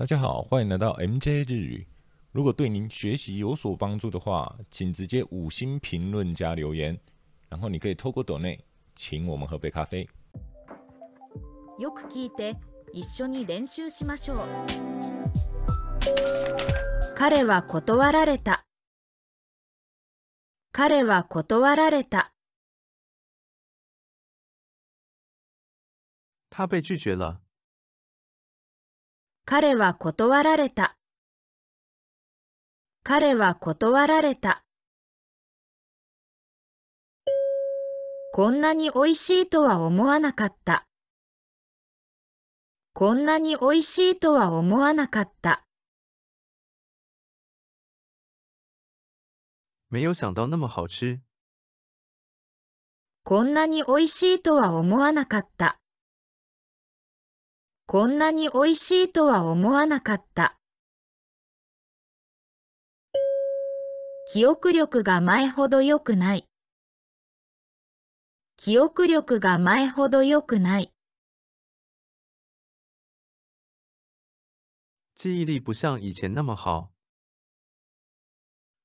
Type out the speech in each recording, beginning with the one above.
大家好，欢迎来到 MJ 日语。如果对您学习有所帮助的话，请直接五星评论加留言，然后你可以透过抖内请我们喝杯咖啡。よく聞いて一緒に練習しましょう彼は断られた彼は断られた他被拒绝了。 彼は断られた。彼は断られた。こんなに美味しいとは思わなかった。こんなに美味しいとは思わなかった。没有想到那么好吃。こんなに美味しいとは思わなかったこんなに美味しいとは思わなかった。記憶力が前ほど良くない。記憶力が前ほど良くない。记忆力不像以前那么好。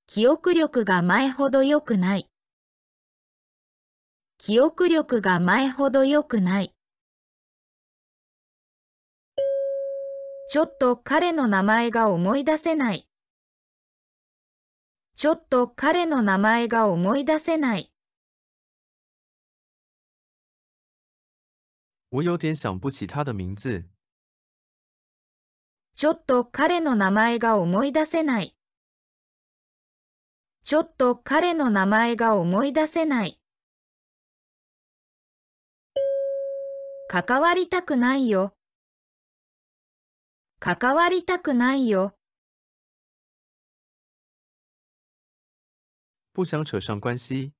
記憶力が前ほど良くない。記憶力が前ほど良くないちょっと彼の名前が思い出せない。ちょっと彼の名前が思い出せない。我有点想不起他的名字。ちょっと彼の名前が思い出せない。ちょっと彼の名前が思い出せない。関わりたくないよ関わりたくないよ不想扯上关系。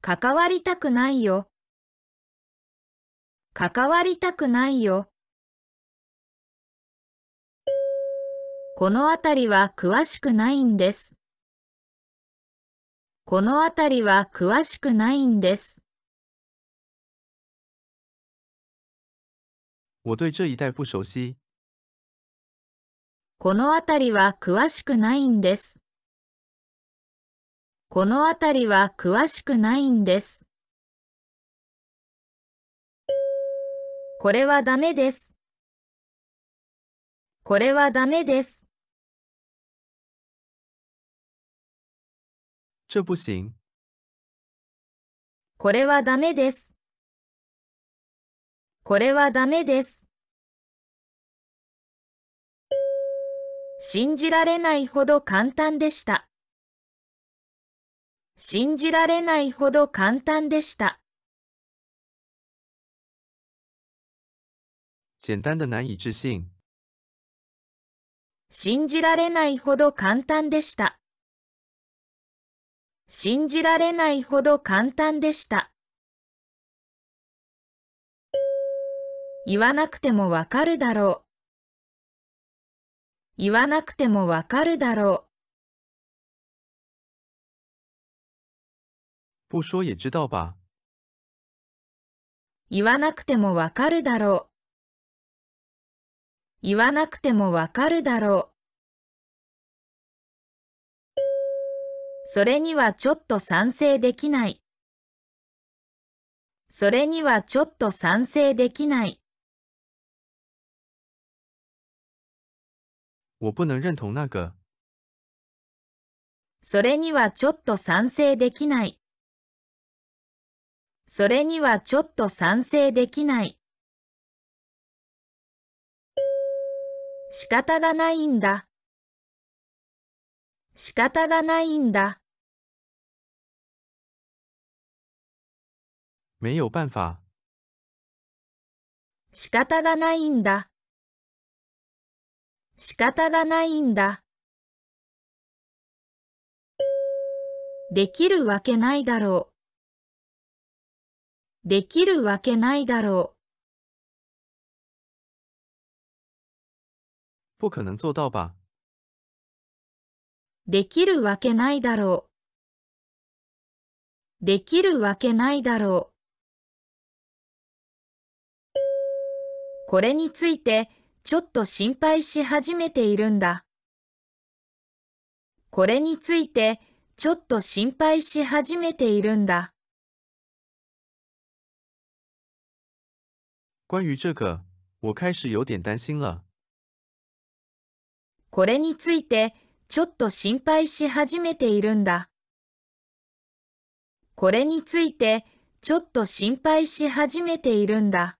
関わりたくないよ関わりたくないよこの辺りは詳しくないんです。この辺りは詳しくないんです。我对这一带不熟悉。この辺りは詳しくないんです。この辺りは詳しくないんです。これはダメです。これはダメです。这不行。これはダメです。これはダメです。信じられないほど簡単でした。信じられないほど簡単でした。简单的难以置信。信じられないほど簡単でした。信じられないほど簡単でした。言わなくてもわかるだろう。言わなくてもわかるだろ不说也知道吧。う。言わなくてもわかるだろう。言わなくてもわかるだろう。それにはちょっと賛成できない。それにはちょっと賛成できない。我不能认同那个。それにはちょっと賛成できない。それにはちょっと賛成できない。仕方がないんだ。仕方がないんだ。没有办法。仕方がないんだ。仕方がないんだ。できるわけないだろう。できるわけないだろ不可能做到吧？う。できるわけないだろう。できるわけないだろう。これについてちょっと心配し始めているんだ。これについて、ちょっと心配し始めているんだ。关于这个，我开始有点担心了。これについて、ちょっと心配し始めているんだ。これについて、ちょっと心配し始めているんだ。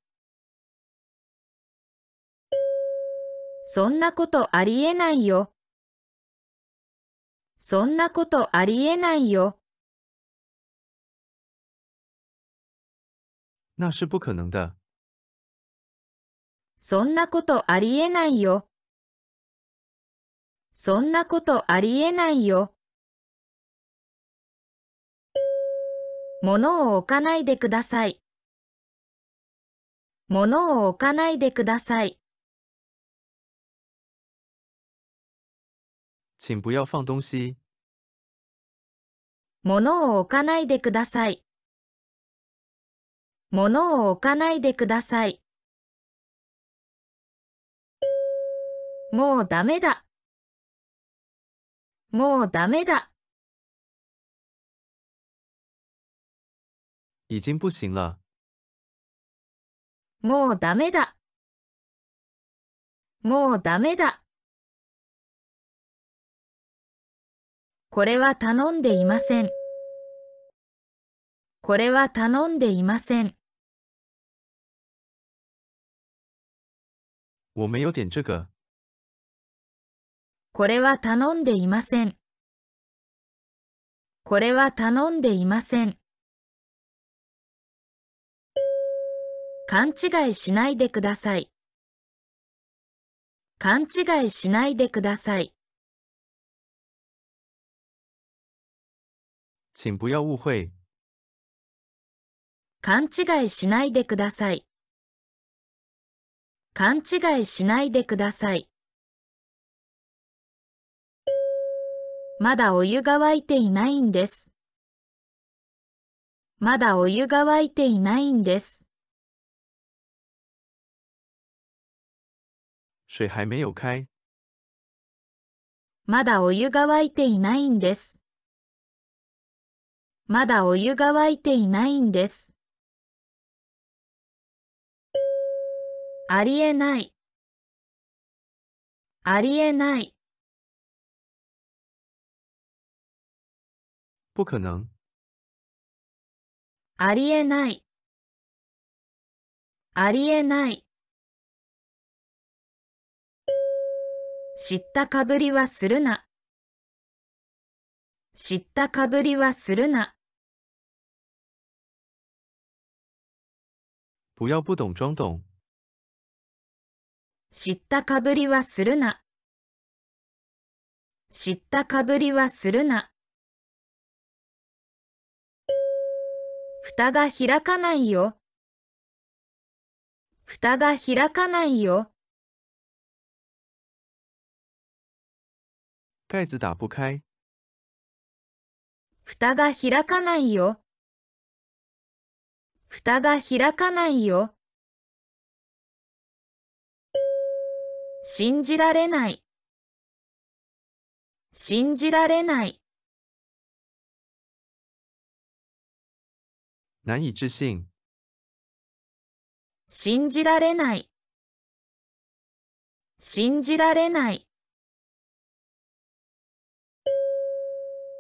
そんなことありえないよ。そんなことありえないよ。那是不可能的。そんなことありえないよ。そんなことありえないよ。物を置かないでください。物を置かないでください。请不要放东西。物を置かないでください。物を置かないでください。もうダメだ。もうダメだ。已经不行了。もうダメだ。もうダメだ。これは頼んでいません。これは頼んでいません。我没有点这个。これは頼んでいません。これは頼んでいません。勘違いしないでください。勘違いしないでください。请不要误会。勘違いしないでください。勘違いしないでください。まだお湯が沸いていないんです。まだお湯が沸いていないんです。水还没有开。まだお湯が沸いていないんです。まだお湯が沸いていないんです。ありえない。ありえない。不可能。ありえない。ありえない。知ったかぶりはするな。知ったかぶりはするな。不要不懂装懂。知ったかぶりはするな。知ったかぶりはするな。蓋が開かないよ。蓋が開かないよ。盖子打不开。蓋が開かないよ。蓋が開かないよ。信じられない。信じられない。难以置信？信じられない。信じられない。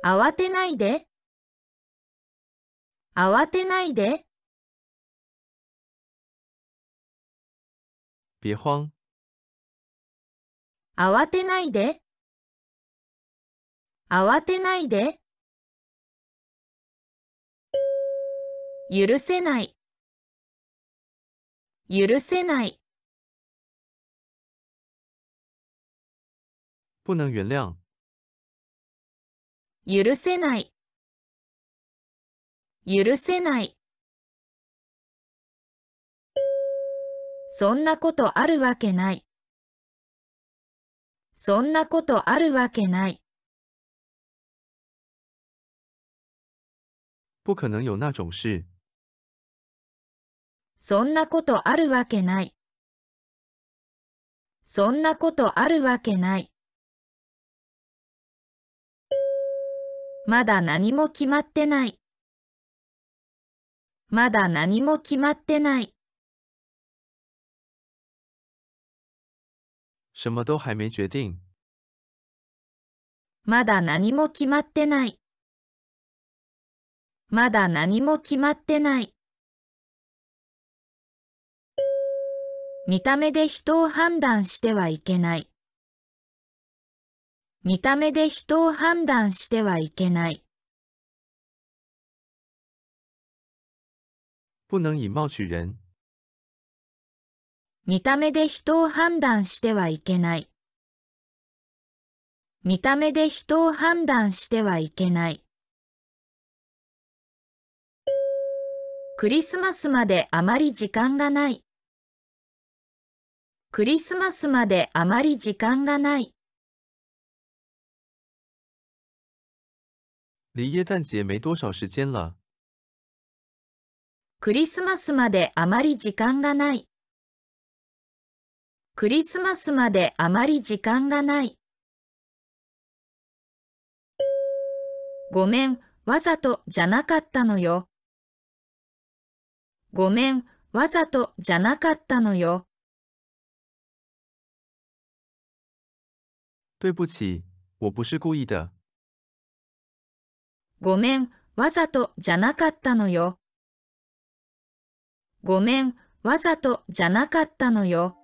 慌てないで。慌てないで。别慌。慌てないで。慌てないで。許せない。許せない。不能原谅。許せない。許せない。そんなことあるわけない。そんなことあるわけない。不可能有那种事。そんなことあるわけない。そんなことあるわけない。まだ何も決まってない。まだ何も決まってない。什么都还没决定。まだ何も決まってない。まだ何も決まってない。見た目で人を判断してはいけない。見た目で人を判断してはいけない。不能以貌取人。見た目で人を判断してはいけない。見た目で人を判断してはいけない。クリスマスまであまり時間がない。クリスマスまであまり時間がない。离耶诞节没多少时间了。クリスマスまであまり時間がない。クリスマスまであまり時間がない。ごめん、わざとじゃなかったのよ。ごめん、わざとじゃなかったのよ。对不起，我不是故意的。ごめん、わざとじゃなかったのよ。ごめん、わざとじゃなかったのよ。